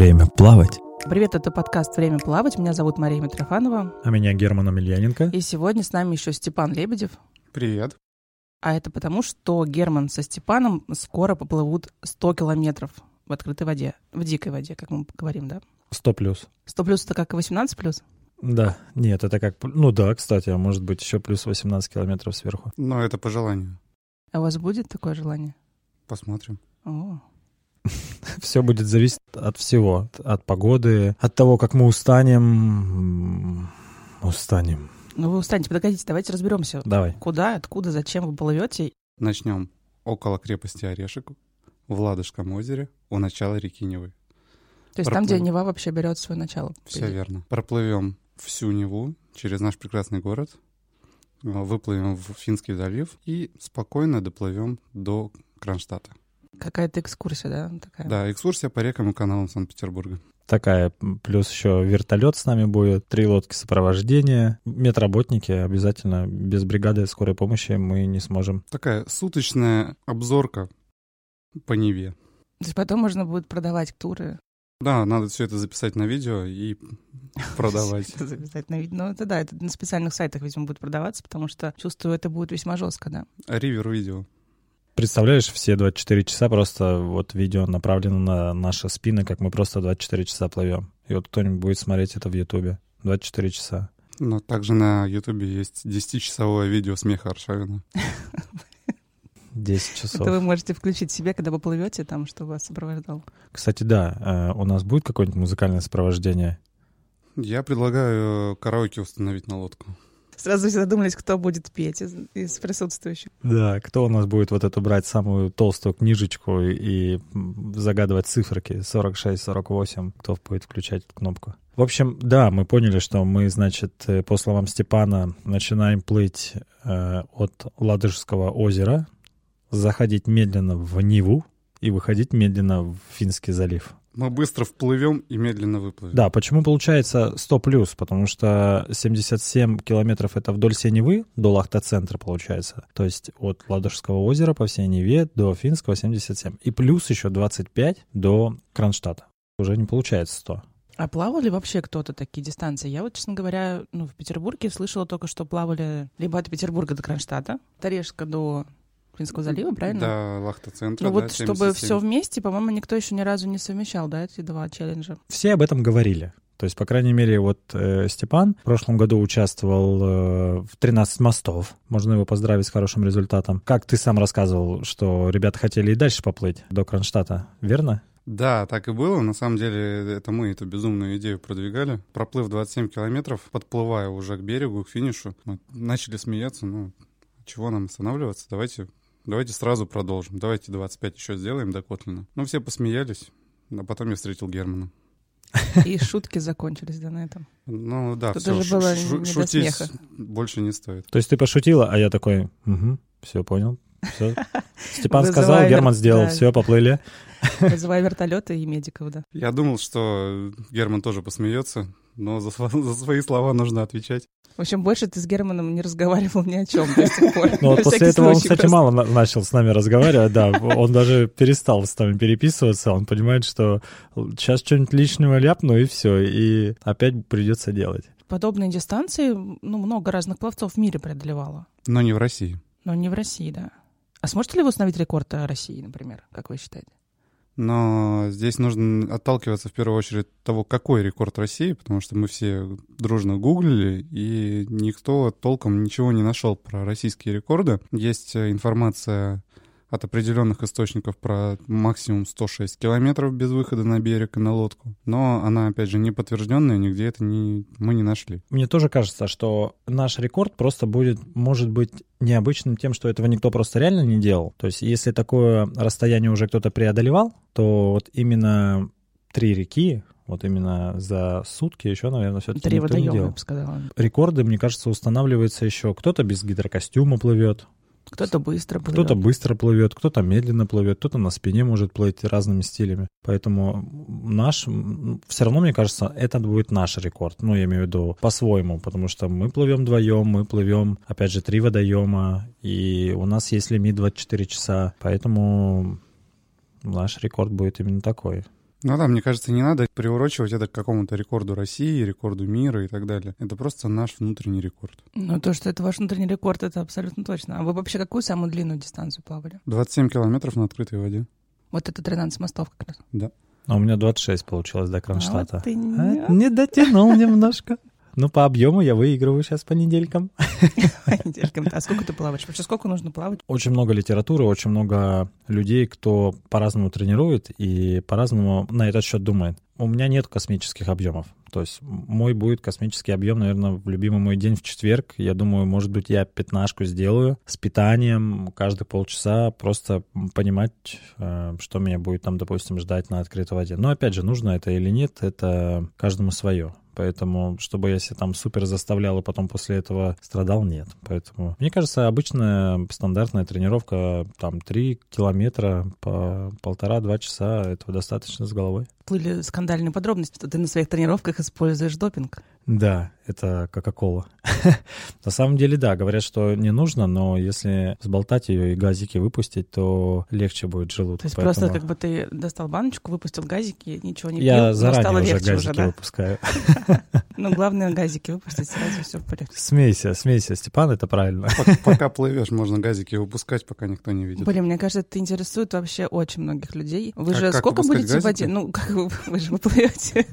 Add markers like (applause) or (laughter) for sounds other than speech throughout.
Время плавать. Привет, это подкаст «Время плавать». Меня зовут Мария Митрофанова. А меня Герман Амельяненко. И сегодня с нами еще Степан Лебедев. Привет. А это потому, что Герман со Степаном скоро поплывут 100 километров в открытой воде, в дикой воде, как мы говорим, да? 100 плюс. 100 плюс это как 18 плюс? Да, нет, это как... Ну да, кстати, а может быть еще плюс 18 километров сверху. Но это по желанию. А у вас будет такое желание? Посмотрим. О, (laughs) Все будет зависеть от всего. От погоды, от того, как мы устанем. Устанем. ну вы устанете, подогодите, давайте разберемся. Давай. Куда, откуда, зачем вы плывете? Начнем около крепости Орешек в Ладожском озере у начала реки Невы. То есть там, где Проплыв- Нева вообще берет свое начало. Все верно. Проплывем всю Неву через наш прекрасный город, выплывем в Финский залив и спокойно доплывем до Кронштадта. Какая-то экскурсия, да? Такая. Да, экскурсия по рекам и каналам Санкт-Петербурга. Такая, плюс еще вертолет с нами будет, три лодки сопровождения, медработники обязательно. Без бригады скорой помощи мы не сможем. Такая суточная обзорка по Неве. То есть потом можно будет продавать туры. Да, надо все это записать на видео и (laughs) продавать. Это записать на вид- Ну, это да, это на специальных сайтах, видимо, будет продаваться, потому что чувствую, это будет весьма жестко, да. Ривер видео. Представляешь, все 24 часа просто вот видео направлено на наши спины, как мы просто 24 часа плывем. И вот кто-нибудь будет смотреть это в Ютубе. 24 часа. Но также на Ютубе есть 10-часовое видео смеха Аршавина. (laughs) 10 часов. Это вы можете включить себе, когда вы плывете, там, что вас сопровождал. Кстати, да, э, у нас будет какое-нибудь музыкальное сопровождение? Я предлагаю э, караоке установить на лодку. Сразу задумались, кто будет петь из, из присутствующих. Да, кто у нас будет вот эту брать самую толстую книжечку и загадывать циферки 46, 48, кто будет включать эту кнопку? В общем, да, мы поняли, что мы, значит, э, по словам Степана, начинаем плыть э, от Ладожского озера, заходить медленно в Ниву и выходить медленно в Финский залив. Мы быстро вплывем и медленно выплывем. Да, почему получается 100 плюс? Потому что 77 километров это вдоль всей Невы, до Лахта-центра получается. То есть от Ладожского озера по всей Неве до Финского 77. И плюс еще 25 до Кронштадта. Уже не получается 100. А плавали вообще кто-то такие дистанции? Я вот, честно говоря, ну, в Петербурге слышала только, что плавали либо от Петербурга до Кронштадта, от Орешка до Финского залива, правильно? Да, Лахта-центра, Ну да, вот, чтобы 77. все вместе, по-моему, никто еще ни разу не совмещал, да, эти два челленджа. Все об этом говорили. То есть, по крайней мере, вот э, Степан в прошлом году участвовал э, в 13 мостов. Можно его поздравить с хорошим результатом. Как ты сам рассказывал, что ребята хотели и дальше поплыть до Кронштадта, верно? Да, так и было. На самом деле, это мы эту безумную идею продвигали. Проплыв 27 километров, подплывая уже к берегу, к финишу, мы начали смеяться. Ну, чего нам останавливаться? Давайте, давайте сразу продолжим. Давайте 25 еще сделаем до Котлина. Ну, все посмеялись. А потом я встретил Германа. И шутки закончились, да, на этом. Ну да, Тут все, уже было не до шутить смеха. больше не стоит. То есть ты пошутила, а я такой, угу, все понял. Все. (laughs) Степан Вызывай сказал, вер- Герман сделал, да. все, поплыли. Вызывая вертолеты и медиков, да. Я думал, что Герман тоже посмеется, но за, за свои слова нужно отвечать. В общем, больше ты с Германом не разговаривал ни о чем до сих пор. Вот после этого он, кстати, мало на- начал с нами разговаривать, да. Он даже перестал с нами переписываться. Он понимает, что сейчас что-нибудь лишнего ляпну, и все. И опять придется делать. Подобные дистанции, ну, много разных пловцов в мире преодолевало. Но не в России. Но не в России, да. А сможете ли вы установить рекорд э, России, например, как вы считаете? Но здесь нужно отталкиваться в первую очередь того, какой рекорд России, потому что мы все дружно гуглили, и никто толком ничего не нашел про российские рекорды. Есть э, информация от определенных источников про максимум 106 километров без выхода на берег и на лодку. Но она, опять же, не подтвержденная, нигде это не, мы не нашли. Мне тоже кажется, что наш рекорд просто будет, может быть, необычным тем, что этого никто просто реально не делал. То есть, если такое расстояние уже кто-то преодолевал, то вот именно три реки, вот именно за сутки еще, наверное, все-таки Три никто не водоема, я делал. бы сказала. Рекорды, мне кажется, устанавливаются еще. Кто-то без гидрокостюма плывет, Кто-то быстро плывет. кто-то быстро плывет, кто-то медленно плывет, кто-то на спине может плыть разными стилями. Поэтому наш, все равно, мне кажется, это будет наш рекорд. Ну, я имею в виду по-своему, потому что мы плывем вдвоем, мы плывем, опять же, три водоема, и у нас есть лимит 24 часа, поэтому наш рекорд будет именно такой. Ну да, мне кажется, не надо приурочивать это к какому-то рекорду России, рекорду мира и так далее. Это просто наш внутренний рекорд. Ну, то, что это ваш внутренний рекорд, это абсолютно точно. А вы вообще какую самую длинную дистанцию плавали? 27 километров на открытой воде. Вот это 13 мостов как раз. Да. А у меня 26 получилось до Кронштадта. А вот ты не- А, не дотянул немножко. Ну, по объему я выигрываю сейчас по неделькам. (laughs) Недельками. А сколько ты плаваешь? Вообще сколько нужно плавать? Очень много литературы, очень много людей, кто по-разному тренирует и по-разному на этот счет думает. У меня нет космических объемов. То есть мой будет космический объем, наверное, в любимый мой день в четверг. Я думаю, может быть, я пятнашку сделаю с питанием каждые полчаса, просто понимать, э, что меня будет там, допустим, ждать на открытой воде. Но опять же, нужно это или нет, это каждому свое. Поэтому, чтобы я себя там супер заставлял и потом после этого страдал, нет. Поэтому, мне кажется, обычная стандартная тренировка, там, 3 километра по полтора-два часа, этого достаточно с головой. Плыли скандальные подробности, что ты на своих тренировках используешь допинг. Да, это Кока-Кола. (laughs) На самом деле, да, говорят, что не нужно, но если сболтать ее и газики выпустить, то легче будет желудку. То есть Поэтому просто как бы ты достал баночку, выпустил газики, ничего не пил, Я но заранее стало уже легче газики уже, да? выпускаю. (laughs) Ну, главное газики выпустить, сразу все в порядке. Смейся, смейся, Степан, это правильно. (laughs) Пока- плывешь, можно газики выпускать, пока никто не видит. Блин, мне кажется, это интересует вообще очень многих людей. Вы А же сколько будете в воде? Ну, как вы, вы же вы плывете,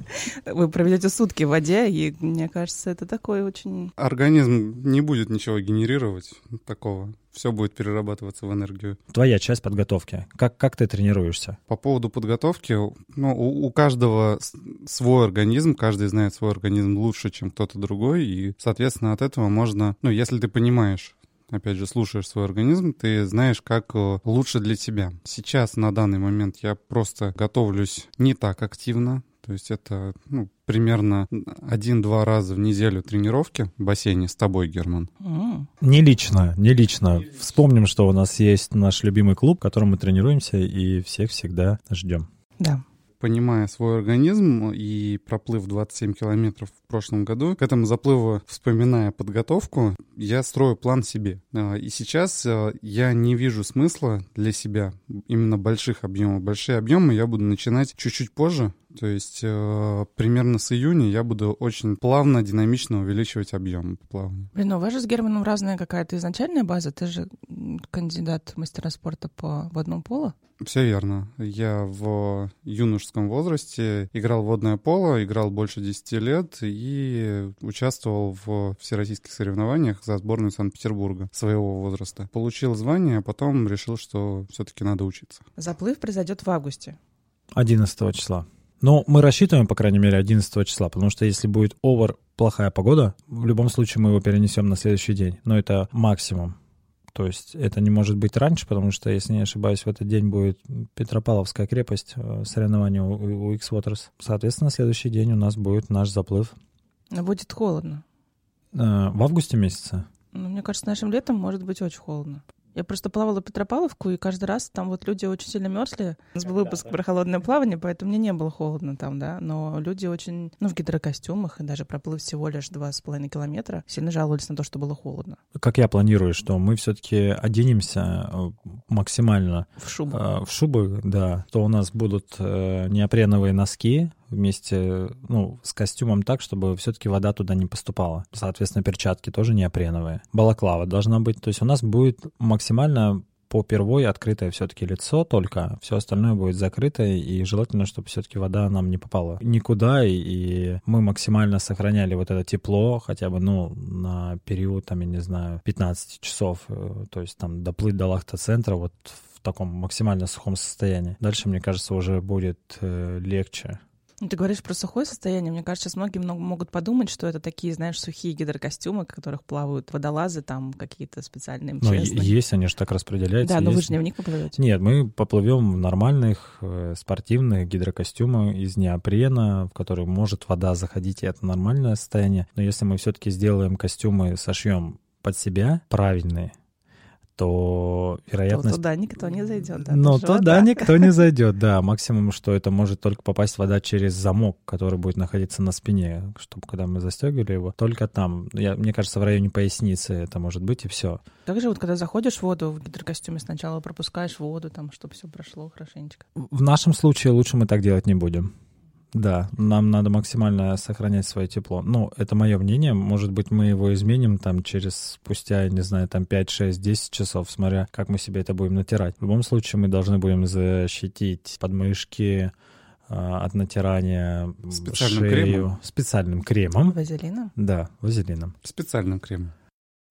вы проведете сутки в воде, и мне кажется, это такой очень... Организм не будет ничего генерировать такого. Все будет перерабатываться в энергию. Твоя часть подготовки. Как, как ты тренируешься? По поводу подготовки, ну, у, у каждого свой организм, каждый знает свой организм лучше, чем кто-то другой, и, соответственно, от этого можно, ну, если ты понимаешь, опять же, слушаешь свой организм, ты знаешь, как э, лучше для тебя. Сейчас, на данный момент, я просто готовлюсь не так активно, то есть это ну, примерно один-два раза в неделю тренировки в бассейне с тобой, Герман. М. Не лично, не лично. Вспомним, что у нас есть наш любимый клуб, в котором мы тренируемся, и всех всегда ждем. Да. Понимая свой организм и проплыв 27 километров в прошлом году, к этому заплыву, вспоминая подготовку, я строю план себе. А, И сейчас а, я не вижу смысла для себя именно больших объемов. Большие объемы я буду начинать чуть-чуть позже, то есть э, примерно с июня я буду очень плавно, динамично увеличивать объем по плаванию. Блин, ну у вас же с Германом разная какая-то изначальная база. Ты же кандидат мастера спорта по водному полу. Все верно. Я в юношеском возрасте играл в водное поло, играл больше 10 лет и участвовал в всероссийских соревнованиях за сборную Санкт-Петербурга своего возраста. Получил звание, а потом решил, что все-таки надо учиться. Заплыв произойдет в августе. 11 числа. Ну, мы рассчитываем, по крайней мере, 11 числа, потому что если будет овер плохая погода, в любом случае мы его перенесем на следующий день. Но это максимум. То есть это не может быть раньше, потому что, если не ошибаюсь, в этот день будет Петропавловская крепость, э, соревнование у, у X-Waters. Соответственно, следующий день у нас будет наш заплыв. Но будет холодно. Э, В августе месяце. Ну, мне кажется, нашим летом может быть очень холодно. Я просто плавала Петропавловку, и каждый раз там вот люди очень сильно мерзли. У нас был выпуск про холодное плавание, поэтому мне не было холодно там, да. Но люди очень, ну, в гидрокостюмах, и даже проплыв всего лишь два с половиной километра, сильно жаловались на то, что было холодно. Как я планирую, что мы все-таки оденемся э, максимально В шубу. А, В шубы, да. То у нас будут э, неопреновые носки вместе, ну, с костюмом так, чтобы все-таки вода туда не поступала. Соответственно, перчатки тоже неопреновые. Балаклава должна быть. То есть у нас будет максимально по первой открытое все-таки лицо только, все остальное будет закрытое, и желательно, чтобы все-таки вода нам не попала никуда, и, и мы максимально сохраняли вот это тепло, хотя бы, ну, на период, там, я не знаю, 15 часов, э, то есть там доплыть до лахта-центра вот в таком максимально сухом состоянии. Дальше, мне кажется, уже будет э, легче. Ну, Ты говоришь про сухое состояние. Мне кажется, сейчас многие много могут подумать, что это такие, знаешь, сухие гидрокостюмы, в которых плавают водолазы, там какие-то специальные Но МЧСные. Ну, есть, они же так распределяются. Да, но вы есть. же не в них поплывете. Нет, мы поплывем в нормальных э, спортивных гидрокостюмах из неопрена, в который может вода заходить, и это нормальное состояние. Но если мы все-таки сделаем костюмы, сошьем под себя правильные, то вероятность... То туда никто не зайдет, да? Но туда никто не (laughs) зайдет, да. Максимум, что это может только попасть вода через замок, который будет находиться на спине, чтобы когда мы застегивали его, только там. Я, мне кажется, в районе поясницы это может быть, и все. Также вот когда заходишь в воду в гидрокостюме, сначала пропускаешь воду, там, чтобы все прошло хорошенечко. В нашем случае лучше мы так делать не будем. Да, нам надо максимально сохранять свое тепло. Ну, это мое мнение. Может быть, мы его изменим там через спустя, не знаю, там 5, 6, 10 часов, смотря как мы себе это будем натирать. В любом случае, мы должны будем защитить подмышки а, от натирания Специальным шею кремом? специальным кремом. Вазелином? Да, вазелином. Специальным кремом.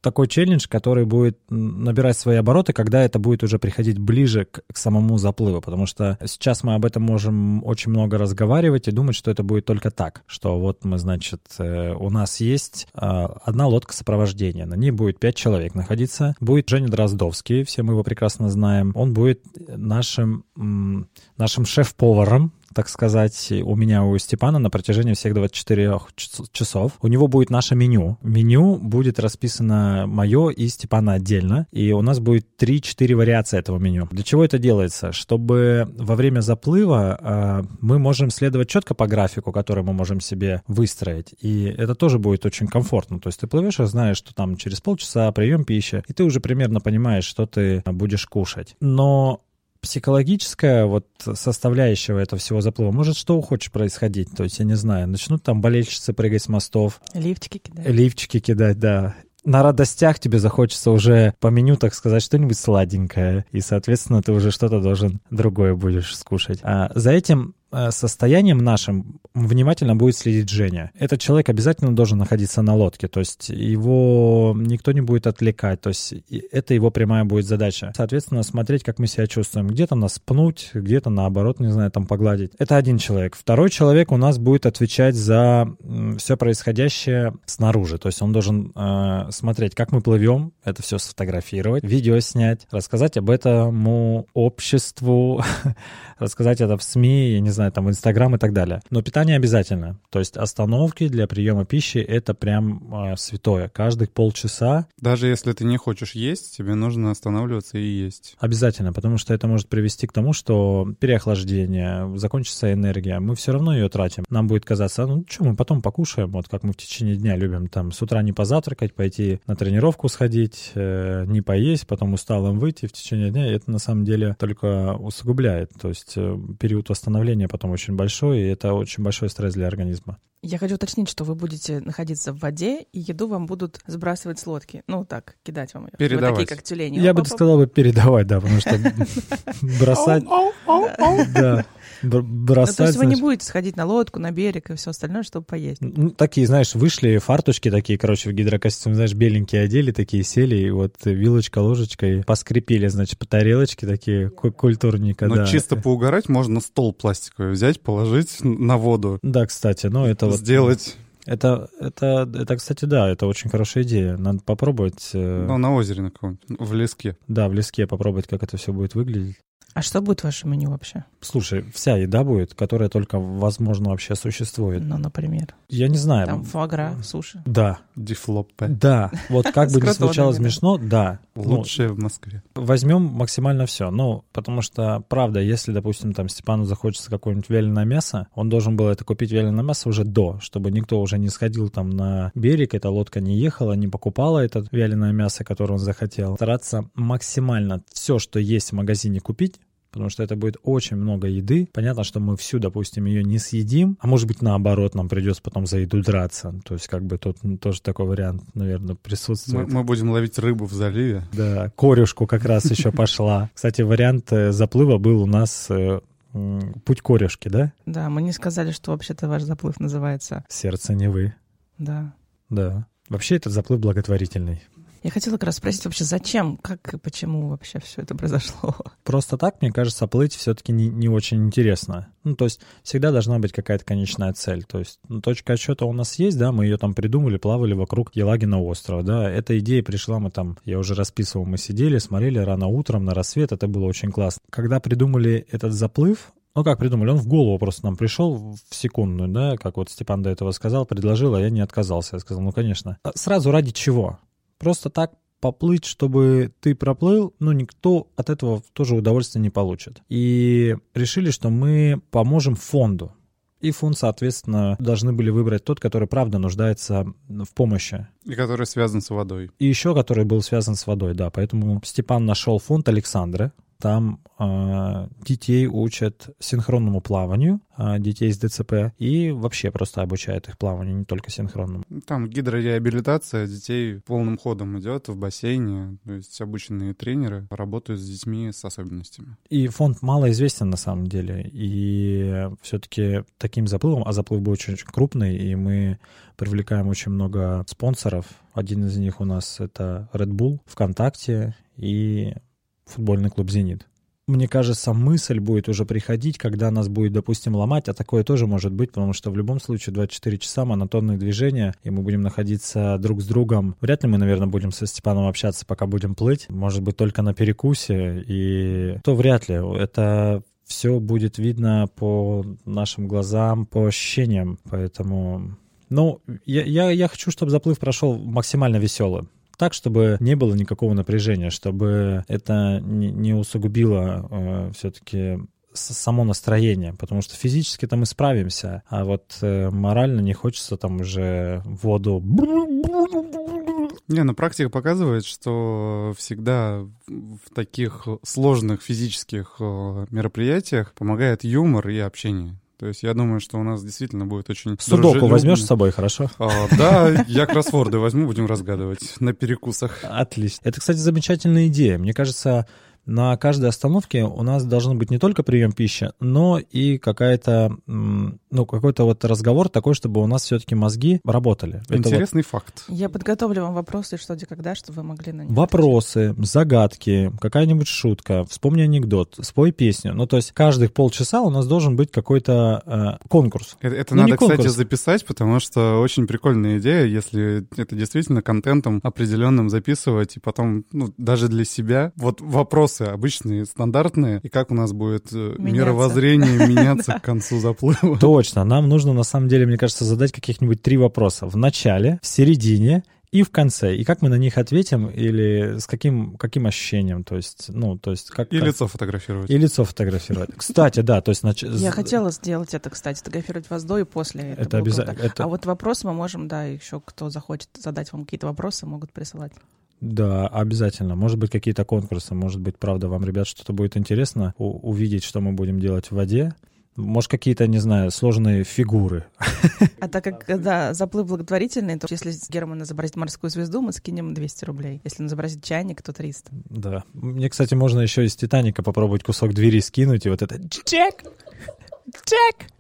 Такой челлендж, который будет набирать свои обороты, когда это будет уже приходить ближе к, к самому заплыву, потому что сейчас мы об этом можем очень много разговаривать и думать, что это будет только так, что вот мы, значит, э, у нас есть э, одна лодка сопровождения, на ней будет пять человек находиться, будет Женя Дроздовский, все мы его прекрасно знаем, он будет нашим, нашим шеф-поваром, так сказать, у меня, у Степана на протяжении всех 24 час- часов. У него будет наше меню. Меню будет расписано мое и Степана отдельно. И у нас будет 3-4 вариации этого меню. Для чего это делается? Чтобы во время заплыва э, мы можем следовать четко по графику, который мы можем себе выстроить. И это тоже будет очень комфортно. То есть ты плывешь и знаешь, что там через полчаса прием пищи, и ты уже примерно понимаешь, что ты будешь кушать. Но психологическая вот составляющего этого всего заплыва может что хочешь происходить. То есть, я не знаю, начнут там болельщицы прыгать с мостов, Лифчики кидать. лифчики кидать, да. На радостях тебе захочется уже по меню, так сказать, что-нибудь сладенькое. И, соответственно, ты уже что-то должен другое будешь скушать. А за этим состоянием нашим внимательно будет следить Женя. Этот человек обязательно должен находиться на лодке, то есть его никто не будет отвлекать, то есть это его прямая будет задача. Соответственно, смотреть, как мы себя чувствуем. Где-то нас пнуть, где-то наоборот, не знаю, там погладить. Это один человек. Второй человек у нас будет отвечать за все происходящее снаружи, то есть он должен э, смотреть, как мы плывем, это все сфотографировать, видео снять, рассказать об этом обществу, (laughs) рассказать это в СМИ, я не знаю, там в Инстаграм и так далее. Но питание обязательно. То есть остановки для приема пищи — это прям э, святое. Каждых полчаса Даже если ты не хочешь есть, тебе нужно останавливаться и есть. обязательно, потому что это может привести к тому, что переохлаждение, закончится энергия, мы все равно ее тратим. Нам будет казаться, ну что, мы потом покушаем, вот как мы в течение дня любим там с утра не позавтракать, пойти на тренировку сходить, э, не поесть, потом усталым выйти в течение дня, и это на самом деле только усугубляет. То есть э, период восстановления потом очень большой, и это очень большой стресс для организма. Я хочу уточнить, что вы будете находиться в воде, и еду вам будут сбрасывать с лодки. Ну, так, кидать вам ее. Вы Передавать. такие, как тюлени. Я бы сказал бы передавать, да, потому что (laughs) бросать... Да, бр- Ну, бросать... то есть вы не будете сходить на лодку, на берег и все остальное, чтобы поесть. Ну, такие, знаешь, вышли фарточки такие, короче, в гидрокостюм, знаешь, беленькие одели, такие сели, и вот вилочка, ложечкой поскрипели, значит, по тарелочке такие ку- культурненько, Но да. чисто поугарать можно стол пластиковый взять, положить на воду, Да, кстати, ну это вот... сделать Это, это, это, кстати, да, это очень хорошая идея. Надо попробовать, э, ну, на озере на каком-нибудь, в леске. да, в леске попробовать, как это все будет выглядеть. А что будет в вашем меню вообще? Слушай, вся еда будет, которая только, возможно, вообще существует. Ну, например, Я не знаю. там фуагра, суши. Да, Дифлоппе. да. Вот (laughs) как бы ни звучало смешно, да. Ну, Лучшее в Москве. возьмем максимально все. Ну, потому что, правда, если, допустим, там Степану захочется какое-нибудь вяленое мясо, он должен был это купить вяленое мясо уже до, чтобы никто уже не сходил там на берег, эта лодка не ехала, не покупала это вяленое мясо, которое он захотел. Стараться максимально все, что есть в магазине, купить, потому что это будет очень много еды. Понятно, что мы всю, допустим, ее не съедим, а может быть, наоборот, нам придется потом за еду драться. То есть, как бы тут тоже такой вариант, наверное, Мы, присутствует. мы будем ловить рыбу в заливе. Да, корюшку как раз еще пошла. Кстати, вариант э, заплыва был у нас э, путь корюшки, да? Да, мы не сказали, что вообще-то ваш заплыв называется. Сердце не вы. Да. Да. Вообще этот заплыв благотворительный. Я хотела как раз спросить вообще, зачем, как и почему вообще все это произошло? (laughs) Просто так, мне кажется, плыть все-таки не, не очень интересно. Ну, то есть всегда должна быть какая-то конечная цель. То есть ну, точка отсчета у нас есть, да, мы ее там придумали, плавали вокруг Елагина острова, да. Эта идея пришла, мы там, я уже расписывал, мы сидели, смотрели рано утром на рассвет, это было очень классно. Когда придумали этот заплыв, ну как придумали, он в голову просто нам пришел в секундную, да, как вот Степан до этого сказал, предложил, а я не отказался. Я сказал, ну конечно. А Сразу ради чего? Просто так поплыть, чтобы ты проплыл, ну, никто от этого тоже удовольствия не получит. И решили, что мы поможем фонду. И фонд, соответственно, должны были выбрать тот, который правда нуждается в помощи. И который связан с водой. И еще который был связан с водой, да. Поэтому Степан нашел фонд Александры, там э, детей учат синхронному плаванию, э, детей с ДЦП, и вообще просто обучают их плаванию, не только синхронному. Там гидрореабилитация детей полным ходом идет в бассейне, то есть обученные тренеры работают с детьми с особенностями. И фонд мало известен на самом деле, и все-таки таким заплывом, а заплыв был очень, очень крупный, и мы привлекаем очень много спонсоров. Один из них у нас это Red Bull, ВКонтакте и футбольный клуб «Зенит». Мне кажется, мысль будет уже приходить, когда нас будет, допустим, ломать, а такое тоже может быть, потому что в любом случае 24 часа монотонные движения, и мы будем находиться друг с другом. Вряд ли мы, наверное, будем со Степаном общаться, пока будем плыть. Может быть, только на перекусе, и то вряд ли. Это все будет видно по нашим глазам, по ощущениям, поэтому... Ну, я, я, я хочу, чтобы заплыв прошел максимально веселым так, чтобы не было никакого напряжения, чтобы это не, усугубило э, все-таки само настроение, потому что физически там мы справимся, а вот э, морально не хочется там уже воду... Не, ну практика показывает, что всегда в таких сложных физических э, мероприятиях помогает юмор и общение. То есть я думаю, что у нас действительно будет очень Судоку дружелюбно. возьмешь с собой, хорошо? А, да, я кроссворды возьму, будем разгадывать на перекусах. Отлично. Это, кстати, замечательная идея. Мне кажется, на каждой остановке у нас должен быть не только прием пищи, но и какая-то, ну, какой-то вот разговор такой, чтобы у нас все-таки мозги работали. Интересный вот... факт. Я подготовлю вам вопросы, что где когда, чтобы вы могли на них Вопросы, отвечать. загадки, какая-нибудь шутка, вспомни анекдот, спой песню. Ну, то есть каждых полчаса у нас должен быть какой-то э, конкурс. Это, это ну, надо, кстати, записать, потому что очень прикольная идея, если это действительно контентом определенным записывать, и потом, ну, даже для себя. Вот вопрос вопросы обычные, стандартные, и как у нас будет э, меняться. мировоззрение (laughs) меняться к концу заплыва. Точно. Нам нужно, на самом деле, мне кажется, задать каких-нибудь три вопроса. В начале, в середине и в конце. И как мы на них ответим, или с каким, каким ощущением, то есть, ну, то есть как... И как... лицо фотографировать. И лицо фотографировать. Кстати, да, то есть... Нач... Я хотела сделать это, кстати, фотографировать вас до и после. Это, это обязательно. Это... А вот вопросы мы можем, да, еще кто захочет задать вам какие-то вопросы, могут присылать. Да, обязательно. Может быть, какие-то конкурсы, может быть, правда, вам, ребят, что-то будет интересно увидеть, что мы будем делать в воде. Может, какие-то, не знаю, сложные фигуры. А так как, да, заплыв благотворительный, то если Герман изобразит морскую звезду, мы скинем 200 рублей. Если он изобразит чайник, то 300. Да. Мне, кстати, можно еще из «Титаника» попробовать кусок двери скинуть, и вот это «Джек! Джек!»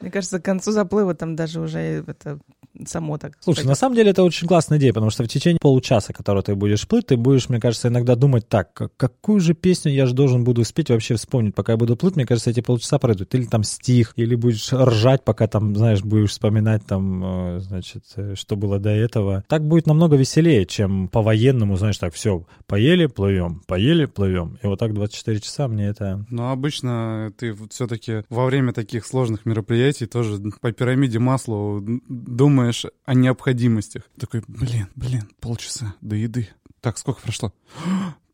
Мне кажется, к концу заплыва там даже уже это само так. Слушай, так... на самом деле это очень классная идея, потому что в течение получаса, который ты будешь плыть, ты будешь, мне кажется, иногда думать так, какую же песню я же должен буду успеть вообще вспомнить, пока я буду плыть, мне кажется, эти полчаса пройдут. Или там стих, или будешь ржать, пока там, знаешь, будешь вспоминать там, э, значит, э, что было до этого. Так будет намного веселее, чем по-военному, знаешь, так, все, поели, плывем, поели, плывем. И вот так 24 часа мне это... Но обычно ты все-таки во время таких сложных мероприятий тоже по пирамиде масла думаешь, думаешь о необходимостях. Такой, блин, блин, полчаса до еды. Так, сколько прошло?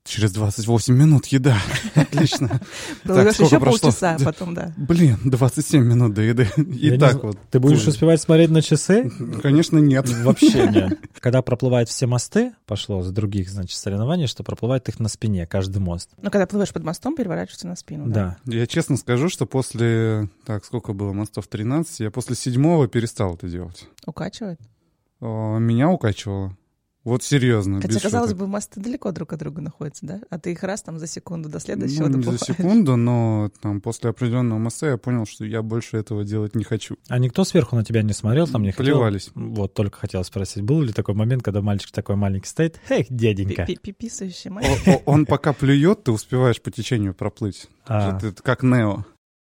Через 28 минут еда. (laughs) Отлично. Так, сколько прошло? полчаса потом, да. Блин, 27 минут до еды. И так вот. Ты будешь успевать смотреть на часы? Конечно, нет. Вообще нет. (laughs) Когда проплывают все мосты, пошло с других, значит, соревнований, что проплывают их на спине, каждый мост. Ну, когда плывешь под мостом, переворачиваешься на спину, да? Да. Я честно скажу, что после... Так, сколько было мостов? 13? Я после седьмого перестал это делать. Укачивает? Меня укачивало. Вот серьезно. Хотя, казалось шуток. бы, мосты далеко друг от друга находятся, да? А ты их раз там за секунду до следующего ну, не за секунду, но там после определенного моста я понял, что я больше этого делать не хочу. А никто сверху на тебя не смотрел, там не Плевались. хотел? Вот, только хотел спросить, был ли такой момент, когда мальчик такой маленький стоит? Эх, деденька. Пиписающий мальчик. Он (laughs) пока плюет, ты успеваешь по течению проплыть. А. Это как Нео.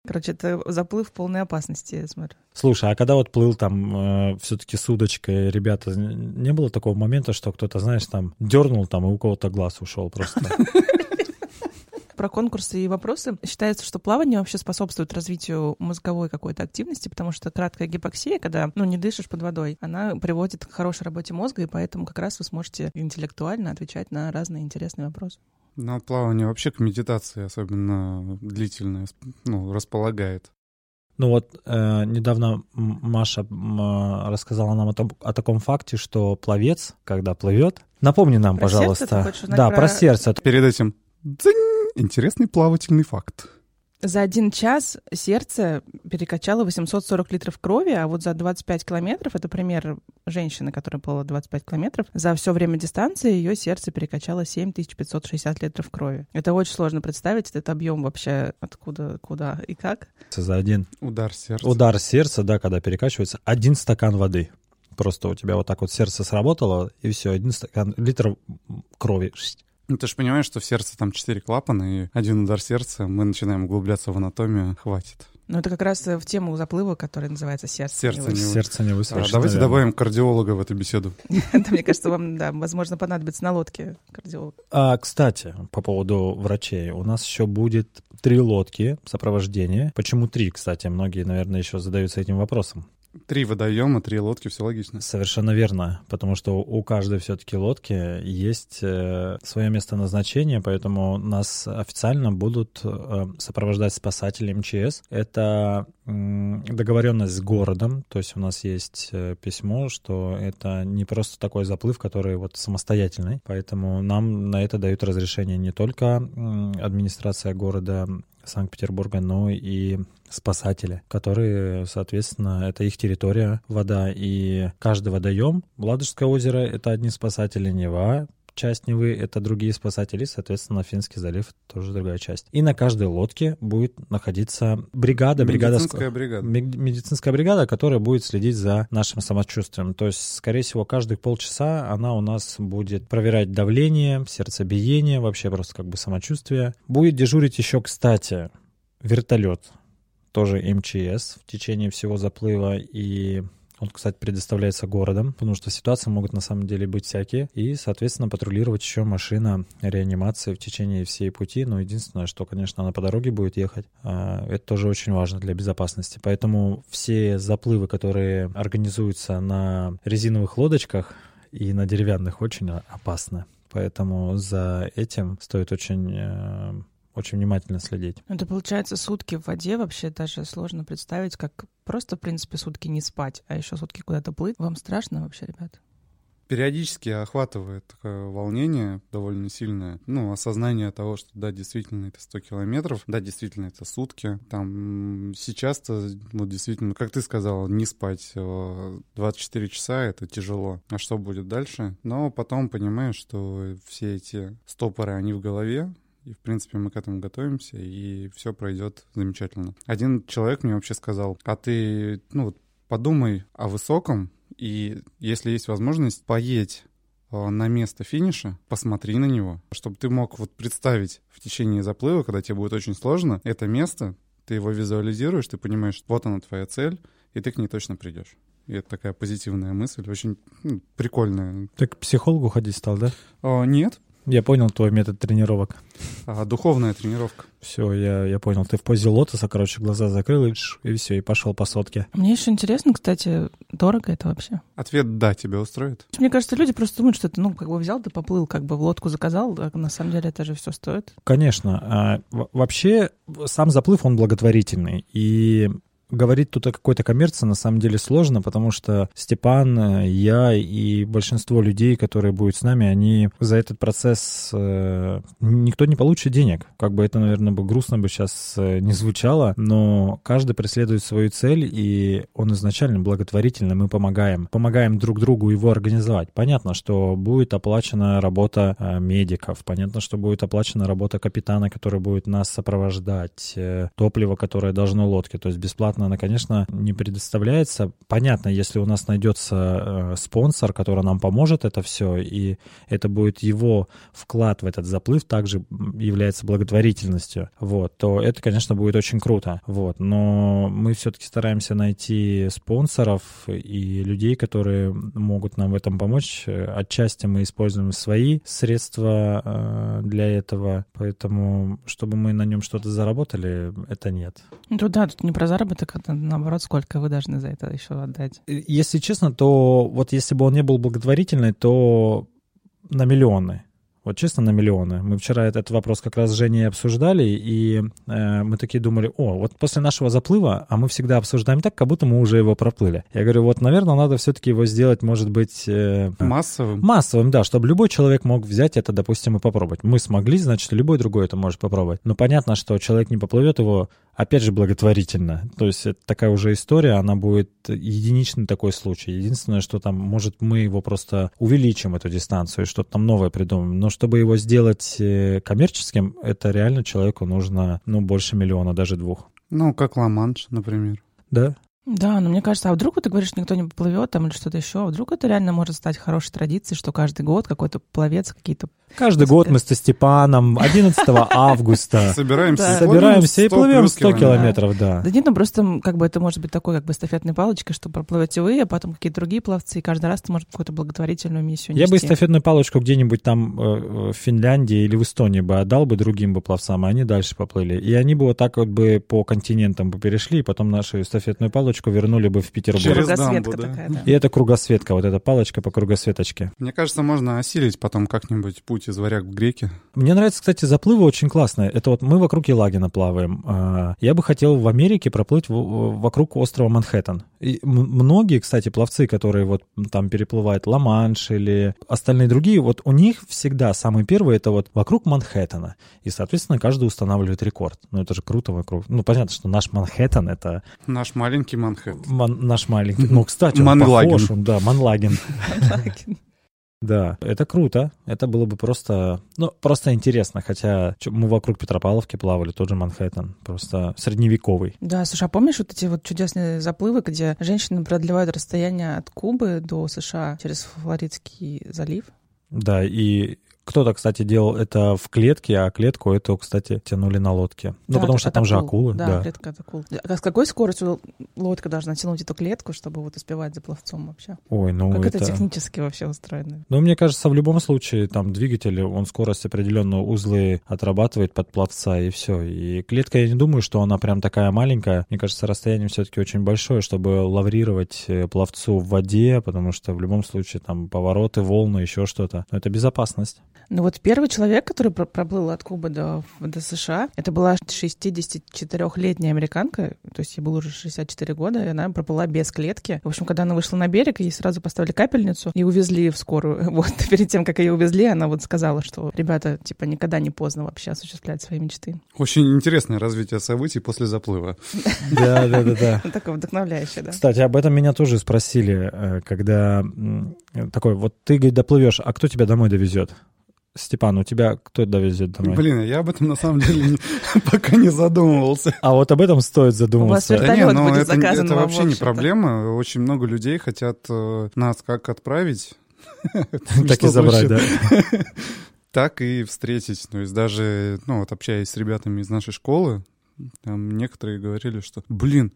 Короче, это заплыв полной опасности, я смотрю. Слушай, а когда вот плыл там э, все-таки с удочкой, ребята, не было такого момента, что кто-то, знаешь, там дернул там, и у кого-то глаз ушел просто? (laughs) про конкурсы и вопросы. Считается, что плавание вообще способствует развитию мозговой какой-то активности, потому что краткая гипоксия, когда ну, не дышишь под водой, она приводит к хорошей работе мозга, и поэтому как раз вы сможете интеллектуально отвечать на разные интересные вопросы. Ну, плавание вообще к медитации, особенно длительное, ну, располагает. Ну вот э, недавно Маша э, рассказала нам о, том, о таком факте, что пловец, когда плывет, напомни нам, про пожалуйста. Сердце да, про... про сердце. Перед этим дзынь, интересный плавательный факт. За один час сердце перекачало 840 литров крови, а вот за 25 километров, это пример женщины, которая плыла 25 километров, за все время дистанции ее сердце перекачало 7560 литров крови. Это очень сложно представить, этот объем вообще откуда, куда и как. За один удар сердца. Удар сердца, да, когда перекачивается, один стакан воды. Просто у тебя вот так вот сердце сработало, и все, один стакан, литр крови. Ну, ты же понимаешь, что в сердце там четыре клапана, и один удар сердца, мы начинаем углубляться в анатомию, хватит. Ну, это как раз в тему заплыва, который называется «Сердце, сердце не, не Сердце не высушишь, а, Давайте добавим кардиолога в эту беседу. (laughs) Это, мне кажется, вам, да, возможно, понадобится на лодке кардиолог. А, кстати, по поводу врачей. У нас еще будет три лодки сопровождения. Почему три, кстати? Многие, наверное, еще задаются этим вопросом. Три водоема, три лодки, все логично. Совершенно верно, потому что у каждой все-таки лодки есть э, свое место назначения, поэтому нас официально будут э, сопровождать спасатели МЧС. Это договоренность с городом, то есть у нас есть э, письмо, что это не просто такой заплыв, который вот самостоятельный, поэтому нам на это дают разрешение не только администрация города Санкт-Петербурга, но и спасатели, которые, соответственно, это их территория, вода, и каждый водоем, Ладожское озеро — это одни спасатели, Нева часть Невы — это другие спасатели, соответственно, Финский залив — тоже другая часть. И на каждой лодке будет находиться бригада, бригада... Медицинская бригада. Медицинская бригада, которая будет следить за нашим самочувствием. То есть, скорее всего, каждые полчаса она у нас будет проверять давление, сердцебиение, вообще просто как бы самочувствие. Будет дежурить еще, кстати, вертолет, тоже МЧС в течение всего заплыва и он, кстати, предоставляется городом, потому что ситуации могут на самом деле быть всякие. И, соответственно, патрулировать еще машина реанимации в течение всей пути. Но единственное, что, конечно, она по дороге будет ехать, а, это тоже очень важно для безопасности. Поэтому все заплывы, которые организуются на резиновых лодочках и на деревянных, очень опасны. Поэтому за этим стоит очень э, очень внимательно следить. Это получается сутки в воде вообще даже сложно представить, как просто, в принципе, сутки не спать, а еще сутки куда-то плыть. Вам страшно вообще, ребят? Периодически охватывает такое волнение довольно сильное. Ну, осознание того, что да, действительно это 100 километров, да, действительно это сутки. Там сейчас-то, вот действительно, как ты сказал, не спать 24 часа — это тяжело. А что будет дальше? Но потом понимаешь, что все эти стопоры, они в голове, и, в принципе, мы к этому готовимся, и все пройдет замечательно. Один человек мне вообще сказал, а ты, ну, вот подумай о высоком, и если есть возможность, поедь э, на место финиша, посмотри на него, чтобы ты мог вот представить в течение заплыва, когда тебе будет очень сложно, это место, ты его визуализируешь, ты понимаешь, вот она твоя цель, и ты к ней точно придешь. И это такая позитивная мысль, очень ну, прикольная. Ты к психологу ходить стал, да? О, нет, я понял твой метод тренировок. А, духовная тренировка. Все, я, я понял. Ты в позе лотоса, короче, глаза закрыл и, и все, и пошел по сотке. Мне еще интересно, кстати, дорого это вообще? Ответ «да» тебя устроит? Мне кажется, люди просто думают, что это, ну, как бы взял, ты поплыл, как бы в лодку заказал, а на самом деле это же все стоит. Конечно. А, вообще, сам заплыв, он благотворительный. И говорить тут о какой-то коммерции на самом деле сложно, потому что Степан, я и большинство людей, которые будут с нами, они за этот процесс э, никто не получит денег. Как бы это, наверное, бы грустно бы сейчас э, не звучало, но каждый преследует свою цель, и он изначально благотворительный, мы помогаем. Помогаем друг другу его организовать. Понятно, что будет оплачена работа э, медиков, понятно, что будет оплачена работа капитана, который будет нас сопровождать, топливо, которое должно лодке, то есть бесплатно бесплатно, она, конечно, не предоставляется. Понятно, если у нас найдется э, спонсор, который нам поможет это все, и это будет его вклад в этот заплыв, также является благотворительностью, вот, то это, конечно, будет очень круто. Вот. Но мы все-таки стараемся найти спонсоров и людей, которые могут нам в этом помочь. Отчасти мы используем свои средства э, для этого, поэтому чтобы мы на нем что-то заработали, это нет. Ну да, тут не про заработок, а наоборот, сколько вы должны за это еще отдать. Если честно, то вот если бы он не был благотворительный, то на миллионы. Вот честно, на миллионы. Мы вчера этот вопрос как раз с Женей обсуждали, и э, мы такие думали, о, вот после нашего заплыва, а мы всегда обсуждаем так, как будто мы уже его проплыли. Я говорю, вот, наверное, надо все-таки его сделать, может быть... Э, массовым? Массовым, да, чтобы любой человек мог взять это, допустим, и попробовать. Мы смогли, значит, любой другой это может попробовать. Но понятно, что человек не поплывет его опять же, благотворительно. То есть это такая уже история, она будет единичный такой случай. Единственное, что там, может, мы его просто увеличим, эту дистанцию, и что-то там новое придумаем. Но чтобы его сделать э, коммерческим, это реально человеку нужно, ну, больше миллиона, даже двух. Ну, как Ла-Манш, например. Да, да, но мне кажется, а вдруг вот ты говоришь, никто не поплывет там или что-то еще, а вдруг это реально может стать хорошей традицией, что каждый год какой-то пловец какие-то... Каждый год мы со Степаном 11 (laughs) августа собираемся, собираемся и плывем 100 километров, да. Да нет, ну просто как бы это может быть такой как бы эстафетной палочкой, что проплывете вы, а потом какие-то другие пловцы, и каждый раз ты может какую-то благотворительную миссию. Я бы эстафетную палочку где-нибудь там э, в Финляндии или в Эстонии бы отдал бы другим бы пловцам, а они дальше поплыли. И они бы вот так вот бы по континентам бы перешли, и потом нашу эстафетную палочку вернули бы в Петербург. Через Кругосветка дамбу, да? такая, да. И это кругосветка, вот эта палочка по кругосветочке. Мне кажется, можно осилить потом как-нибудь путь из варяг в греки. Мне нравится, кстати, заплывы очень классные. Это вот мы вокруг Елагина плаваем. А, я бы хотел в Америке проплыть вокруг острова Манхэттен. И многие, кстати, пловцы, которые вот там переплывают Ла-Манш или остальные другие, вот у них всегда самый первый это вот вокруг Манхэттена. И, соответственно, каждый устанавливает рекорд. Ну, это же круто вокруг. Ну, понятно, что наш Манхэттен — это... Наш маленький Манхэттен. Ман, наш маленький. Ну, кстати, он Манлаген. похож. Да, Манлаген. Манлаген. Да, это круто. Это было бы просто, ну, просто интересно. Хотя мы вокруг Петропавловки плавали, тот же Манхэттен, просто средневековый. Да, слушай, а помнишь вот эти вот чудесные заплывы, где женщины преодолевают расстояние от Кубы до США через Флоридский залив? Да, и кто-то, кстати, делал это в клетке, а клетку эту, кстати, тянули на лодке. Ну, потому что там акул. же акулы. Да, да, клетка от акул. А с какой скоростью лодка должна тянуть эту клетку, чтобы вот успевать за пловцом вообще? Ой, ну Как это... это технически вообще устроено? Ну, мне кажется, в любом случае, там, двигатель, он скорость определенную узлы отрабатывает под пловца, и все. И клетка, я не думаю, что она прям такая маленькая. Мне кажется, расстояние все-таки очень большое, чтобы лаврировать э, пловцу в воде, потому что в любом случае там повороты, волны, еще что-то. Но это безопасность. Ну вот первый человек, который проплыл от Кубы до, до США, это была 64-летняя американка, то есть ей было уже 64 года, и она проплыла без клетки. В общем, когда она вышла на берег, ей сразу поставили капельницу и увезли в скорую. (laughs) Вот перед тем, как ее увезли, она вот сказала, что ребята, типа, никогда не поздно вообще осуществлять свои мечты. Очень интересное развитие событий после заплыва. (laughs) Да, да, да, да. (laughs) Такое вдохновляющее, да. Кстати, об этом меня тоже спросили, э, когда такой, вот ты, говорит, доплывешь, а кто тебя домой довезет? Степан, у тебя кто довезет домой? Блин, я об этом на самом деле (laughs) пока не задумывался. А вот об этом стоит задумываться. У вас вертолет да будет заказан Это вообще не проблема. Очень много людей хотят э, нас как отправить. (laughs) Так и забрать, да. (laughs) Так и встретить. То есть даже, ну вот общаясь с ребятами из нашей школы, там некоторые говорили, что, блин,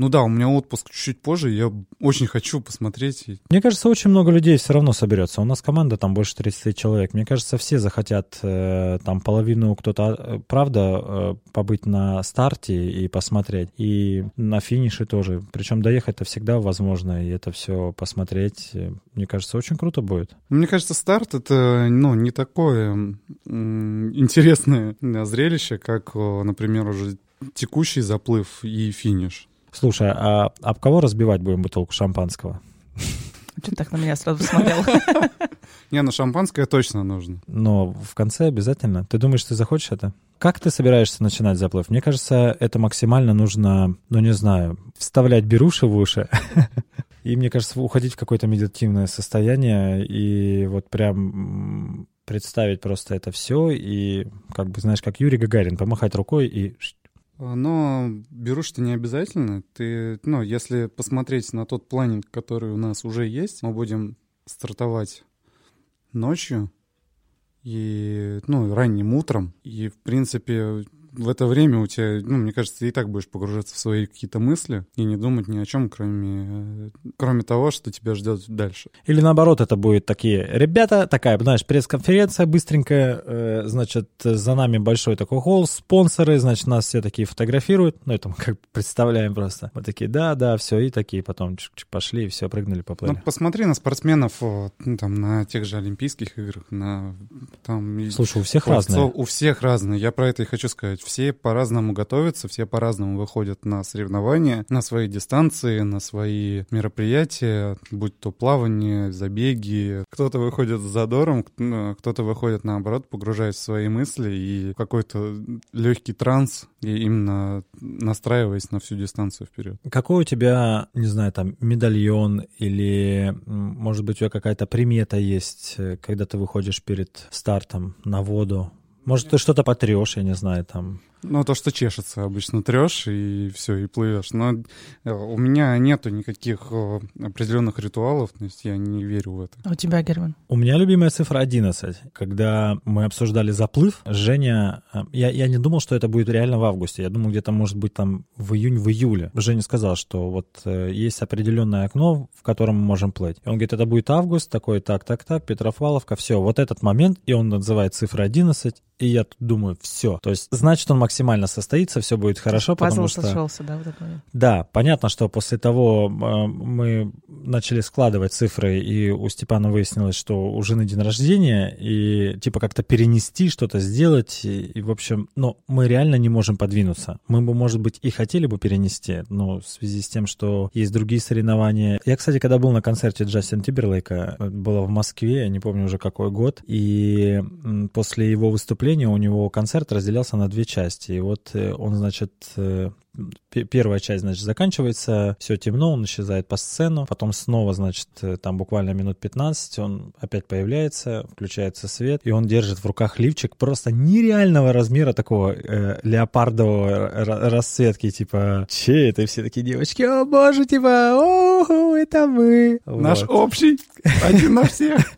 ну да, у меня отпуск чуть-чуть позже, я очень хочу посмотреть. Мне кажется, очень много людей все равно соберется. У нас команда там больше 30 человек. Мне кажется, все захотят э, там половину кто-то, э, правда, э, побыть на старте и посмотреть. И на финише тоже. Причем доехать-то всегда возможно, и это все посмотреть. Э, мне кажется, очень круто будет. Мне кажется, старт — это ну, не такое интересное зрелище, как, например, уже текущий заплыв и финиш. Слушай, а об кого разбивать будем бутылку шампанского? Что так на меня сразу смотрел? (laughs) Не, ну шампанское точно нужно. Но в конце обязательно. Ты думаешь, ты захочешь это? Как ты собираешься начинать заплыв? Мне кажется, это максимально нужно, ну не знаю, вставлять беруши в уши. (laughs) И мне кажется, уходить в какое-то медитативное состояние и вот прям представить просто это все и как бы, знаешь, как Юрий Гагарин, помахать рукой и Но берушь-то не обязательно. Ты, ну, если посмотреть на тот планинг, который у нас уже есть, мы будем стартовать ночью и, ну, ранним утром. И, в принципе, в это время у тебя, ну, мне кажется, ты и так будешь погружаться в свои какие-то мысли и не думать ни о чем, кроме, кроме того, что тебя ждет дальше. Или наоборот, это будет такие, ребята, такая, знаешь, пресс-конференция быстренькая, э, значит, за нами большой такой холл, спонсоры, значит, нас все такие фотографируют, ну, это мы как представляем просто. Мы такие, да, да, все, и такие потом чик -чик, пошли, и все, прыгнули, поплыли. Ну, посмотри на спортсменов, ну, там, на тех же Олимпийских играх, на, там... Слушай, у всех разные. У всех разные, я про это и хочу сказать сказать, все по-разному готовятся, все по-разному выходят на соревнования, на свои дистанции, на свои мероприятия, будь то плавание, забеги. Кто-то выходит с задором, ну, кто-то выходит наоборот, погружаясь в свои мысли и какой-то легкий транс, и именно настраиваясь на всю дистанцию вперед. Какой у тебя, не знаю, там медальон или, может быть, у тебя какая-то примета есть, э, когда ты выходишь перед стартом на воду? Может, ты что-то потрешь, я не знаю, там. Ну, то, что чешется, обычно трешь и все, и плывешь. Но э, у меня нету никаких э, определенных ритуалов, то есть я не верю в это. А у тебя, Герман? У меня любимая цифра 11. Когда мы обсуждали заплыв, Женя... Э, я, я не думал, что это будет реально в августе. Я думал, где-то, может быть, там в июнь, в июле. Женя сказал, что вот есть определенное окно, в котором мы можем плыть. И он говорит, это будет август, такой, так, так, так, Петропавловка, все. Вот этот момент, и он называет цифру 11, и я тут думаю, все. То есть, значит, он максимально состоится, все будет хорошо, Пазл потому что... сошелся, да, в этот момент? Да, понятно, что после того э, мы начали складывать цифры, и у Степана выяснилось, что у жены день рождения, и типа как-то перенести, что-то сделать, и, и в общем, но мы реально не можем подвинуться. Мы бы, может быть, и хотели бы перенести, но в связи с тем, что есть другие соревнования. Я, кстати, когда был на концерте Джастина Тиберлейка, э, было в Москве, я не помню уже какой год, и после его выступления у него концерт разделялся на две части. И вот э, он, значит, э, первая часть, значит, заканчивается, все темно, он исчезает по сцену, потом снова, значит, э, там буквально минут 15, он опять появляется, включается свет, и он держит в руках лифчик просто нереального размера такого э, леопардового расцветки, типа, че это? И все такие девочки, о боже, типа, о, это мы. Наш вот. общий, один на всех. (laughs)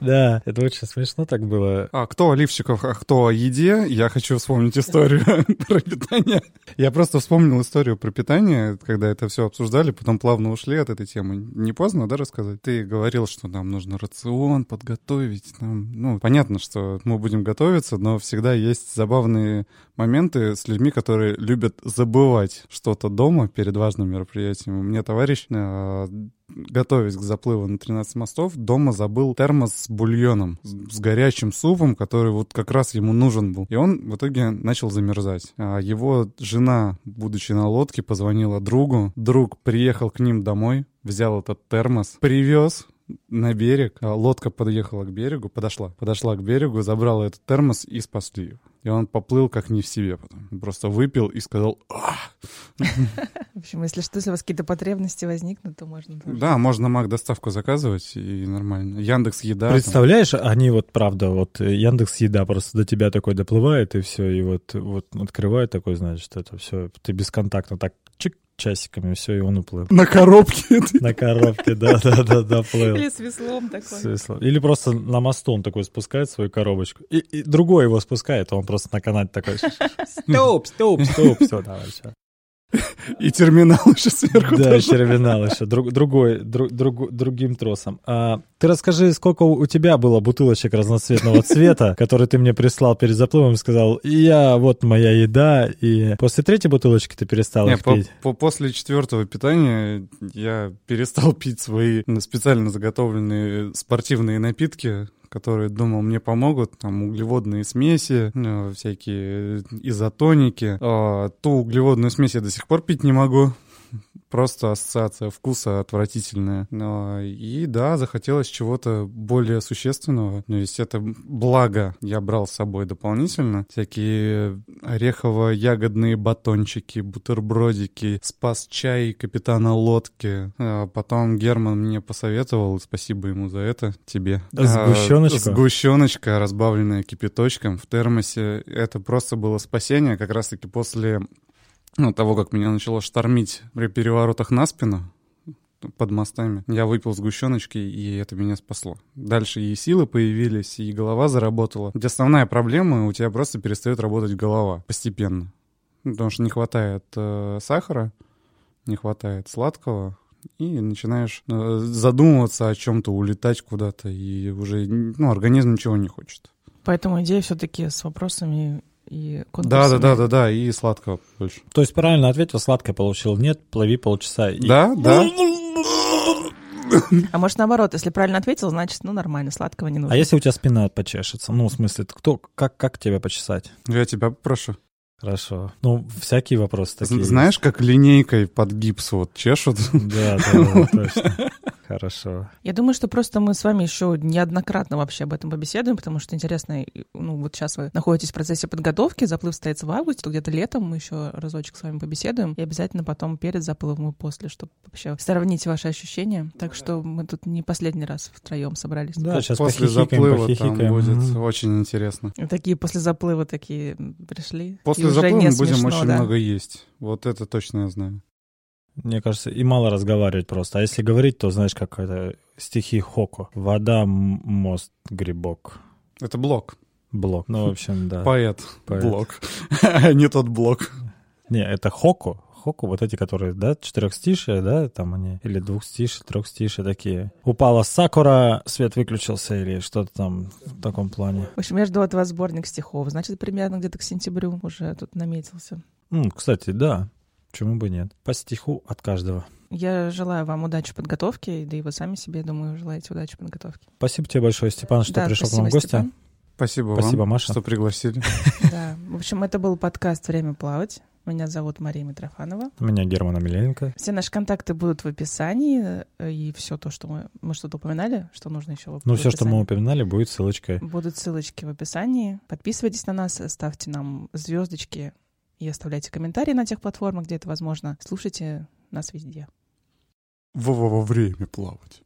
Да, это очень смешно так было. А кто о лифчиках, а кто о еде, я хочу вспомнить историю (laughs) про питание. Я просто вспомнил вспомнил историю про питание, когда это все обсуждали, потом плавно ушли от этой темы. Не поздно, да, рассказать? Ты говорил, что нам нужно рацион подготовить. Нам... Ну, понятно, что мы будем готовиться, но всегда есть забавные моменты с людьми, которые любят забывать что-то дома перед важным мероприятием. У меня товарищ а, готовясь к заплыву на 13 мостов, дома забыл термос с бульоном, с горячим супом, который вот как раз ему нужен был. И он в итоге начал замерзать. А его жена, будучи на лодке, позвонила другу. Друг приехал к ним домой, взял этот термос, привез на берег. А лодка подъехала к берегу, подошла, подошла к берегу, забрала этот термос и спасли его. И он поплыл как не в себе потом. Просто выпил и сказал «Ах!». (laughs) В общем, если что, если у вас какие-то потребности возникнут, то можно. Да, можно Мак доставку заказывать и нормально. Яндекс Еда. Представляешь, они вот правда, вот Яндекс Еда просто до тебя такой доплывает и все, и вот, вот открывает такой, значит, это все, ты бесконтактно так часиками, все, и он уплыл. На коробке? (laughs) На коробке, да-да-да, плыл. Или с веслом такой. С веслом. Или просто на мосту он такой спускает свою коробочку. И, и другой его спускает, а он просто на канате такой. Стоп, стоп, стоп, все, давай, все. И терминал еще сверху Да, тоже. терминал еще, друг, другой, друг, друг, другим тросом. А, ты расскажи, сколько у тебя было бутылочек разноцветного цвета, (laughs) который ты мне прислал перед заплывом и сказал, я, вот моя еда, и после третьей бутылочки ты перестал Не, их по, пить? По, после четвертого питания я перестал пить свои специально заготовленные спортивные напитки, которые, думал, мне помогут, там, углеводные смеси, ну, всякие изотоники. А, ту углеводную смесь я до сих пор пить не могу, просто ассоциация вкуса отвратительная. Но, и да, захотелось чего-то более существенного. То есть это благо я брал с собой дополнительно. Всякие орехово-ягодные батончики, бутербродики, спас чай капитана лодки. А потом Герман мне посоветовал, спасибо ему за это, тебе. Сгущеночка? А, сгущеночка, разбавленная кипяточком в термосе. Это просто было спасение как раз-таки после ну, того, как меня начало штормить при переворотах на спину, под мостами. Я выпил сгущеночки, и это меня спасло. Дальше и силы появились, и голова заработала. Ведь основная проблема, у тебя просто перестает работать голова постепенно. Потому что не хватает э, сахара, не хватает сладкого, и начинаешь э, задумываться о чем-то, улетать куда-то, и уже ну, организм ничего не хочет. Поэтому идея все-таки с вопросами и Да, да, да, да, да, и сладкого больше. То есть правильно ответил, сладкое получил. Нет, плыви полчаса. И... Да, да. А может наоборот, если правильно ответил, значит, ну нормально, сладкого не нужно. А если у тебя спина почешется? Ну, в смысле, кто, как, как тебя почесать? Я тебя попрошу. Хорошо. Ну, всякие вопросы такие. Знаешь, как линейкой под гипс вот чешут? Да, да, точно. Хорошо. Я думаю, что просто мы с вами еще неоднократно вообще об этом побеседуем, потому что интересно, ну вот сейчас вы находитесь в процессе подготовки, заплыв состоится в августе, то где-то летом мы еще разочек с вами побеседуем, и обязательно потом перед заплывом и после, чтобы вообще сравнить ваши ощущения. Так что мы тут не последний раз втроем собрались. Да, сейчас после заплыва там будет очень интересно. И такие после заплыва такие пришли. После заплыва мы будем смешно, очень да. много есть. Вот это точно я знаю. Мне кажется, и мало разговаривать просто. А если говорить, то знаешь, как это стихи Хоко. Вода, мост, грибок. Это блок. Блок. Ну, в общем, да. Поэт. Поэт. Блок. (laughs) Не тот блок. Не, это Хоко. Хоку, вот эти, которые, да, четырехстишие, да, там они, или двухстишие, трехстишие такие. Упала сакура, свет выключился или что-то там в таком плане. В общем, я жду от вас сборник стихов. Значит, примерно где-то к сентябрю уже тут наметился. Ну, кстати, да, Почему бы нет? По стиху от каждого. Я желаю вам удачи в подготовке, да и вы сами себе, думаю, желаете удачи в подготовке. Спасибо тебе большое, Степан, что да, пришел к нам в гости. Степан. Спасибо, спасибо вам, Маша. что пригласили. (laughs) Да, в общем, это был подкаст «Время плавать». Меня зовут Мария Митрофанова. Меня Герман Амеленко. Все наши контакты будут в описании, и все то, что мы, мы что-то упоминали, что нужно еще Ну, все, что мы упоминали, будет ссылочкой. Будут ссылочки в описании. Подписывайтесь на нас, ставьте нам звездочки и оставляйте комментарии на тех платформах, где это возможно. Слушайте нас везде. Во, -во, -во время плавать.